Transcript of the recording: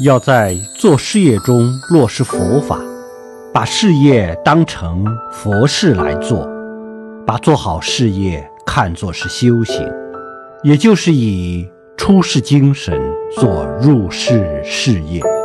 要在做事业中落实佛法把事业当成佛事来做把做好事业看作是修行也就是以出世精神做入世事业。